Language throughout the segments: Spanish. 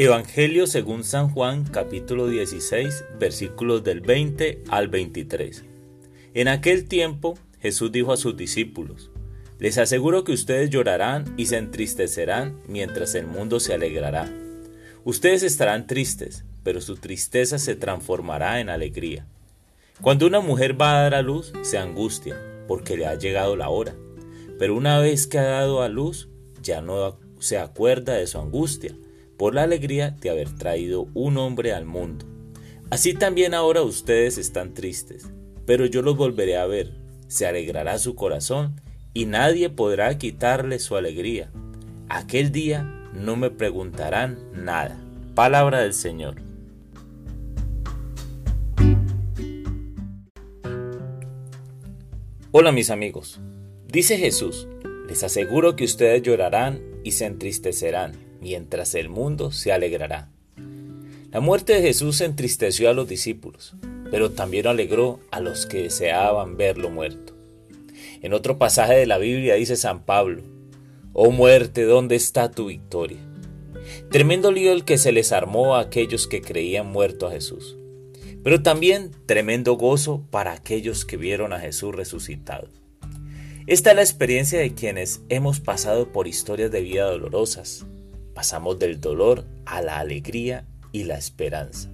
Evangelio según San Juan capítulo 16 versículos del 20 al 23. En aquel tiempo Jesús dijo a sus discípulos, Les aseguro que ustedes llorarán y se entristecerán mientras el mundo se alegrará. Ustedes estarán tristes, pero su tristeza se transformará en alegría. Cuando una mujer va a dar a luz, se angustia, porque le ha llegado la hora. Pero una vez que ha dado a luz, ya no se acuerda de su angustia por la alegría de haber traído un hombre al mundo. Así también ahora ustedes están tristes, pero yo los volveré a ver, se alegrará su corazón y nadie podrá quitarle su alegría. Aquel día no me preguntarán nada. Palabra del Señor. Hola mis amigos, dice Jesús, les aseguro que ustedes llorarán y se entristecerán mientras el mundo se alegrará. La muerte de Jesús entristeció a los discípulos, pero también alegró a los que deseaban verlo muerto. En otro pasaje de la Biblia dice San Pablo, Oh muerte, ¿dónde está tu victoria? Tremendo lío el que se les armó a aquellos que creían muerto a Jesús, pero también tremendo gozo para aquellos que vieron a Jesús resucitado. Esta es la experiencia de quienes hemos pasado por historias de vida dolorosas, Pasamos del dolor a la alegría y la esperanza.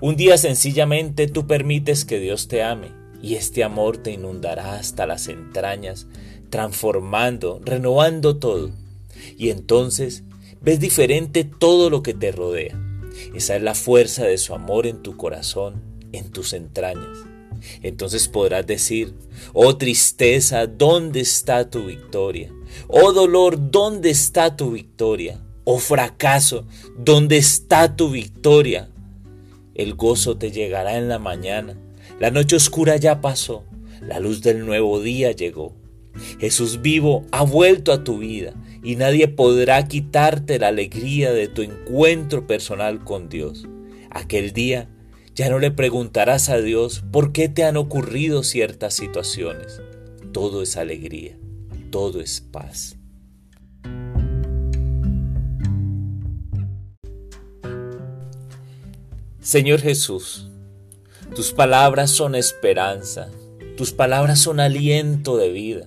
Un día sencillamente tú permites que Dios te ame y este amor te inundará hasta las entrañas, transformando, renovando todo. Y entonces ves diferente todo lo que te rodea. Esa es la fuerza de su amor en tu corazón, en tus entrañas. Entonces podrás decir, oh tristeza, ¿dónde está tu victoria? Oh dolor, ¿dónde está tu victoria? Oh fracaso, ¿dónde está tu victoria? El gozo te llegará en la mañana, la noche oscura ya pasó, la luz del nuevo día llegó. Jesús vivo ha vuelto a tu vida y nadie podrá quitarte la alegría de tu encuentro personal con Dios. Aquel día ya no le preguntarás a Dios por qué te han ocurrido ciertas situaciones. Todo es alegría, todo es paz. Señor Jesús, tus palabras son esperanza, tus palabras son aliento de vida,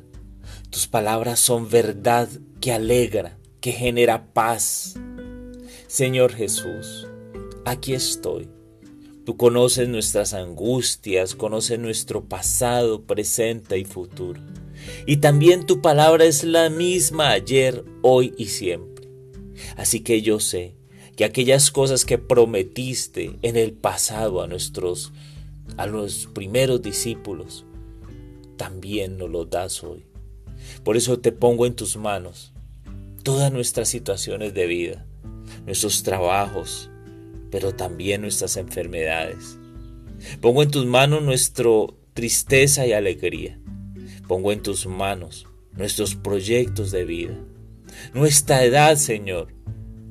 tus palabras son verdad que alegra, que genera paz. Señor Jesús, aquí estoy. Tú conoces nuestras angustias, conoces nuestro pasado, presente y futuro. Y también tu palabra es la misma ayer, hoy y siempre. Así que yo sé que aquellas cosas que prometiste en el pasado a nuestros a los primeros discípulos también nos lo das hoy. Por eso te pongo en tus manos todas nuestras situaciones de vida, nuestros trabajos, pero también nuestras enfermedades. Pongo en tus manos nuestra tristeza y alegría. Pongo en tus manos nuestros proyectos de vida. Nuestra edad, Señor,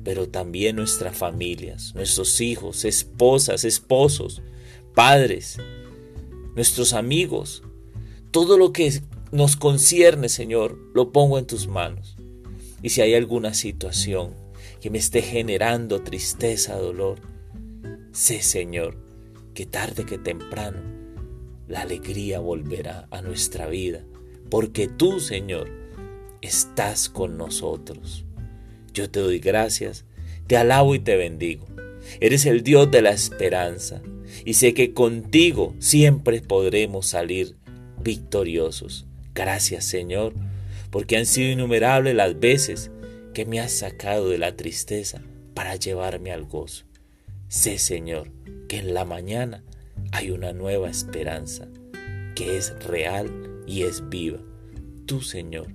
pero también nuestras familias, nuestros hijos, esposas, esposos, padres, nuestros amigos, todo lo que nos concierne, Señor, lo pongo en tus manos. Y si hay alguna situación que me esté generando tristeza, dolor, sé, Señor, que tarde que temprano la alegría volverá a nuestra vida, porque tú, Señor, estás con nosotros. Yo te doy gracias, te alabo y te bendigo. Eres el Dios de la esperanza y sé que contigo siempre podremos salir victoriosos. Gracias Señor, porque han sido innumerables las veces que me has sacado de la tristeza para llevarme al gozo. Sé Señor que en la mañana hay una nueva esperanza que es real y es viva. Tú Señor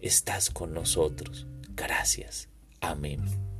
estás con nosotros. Gracias. Amén.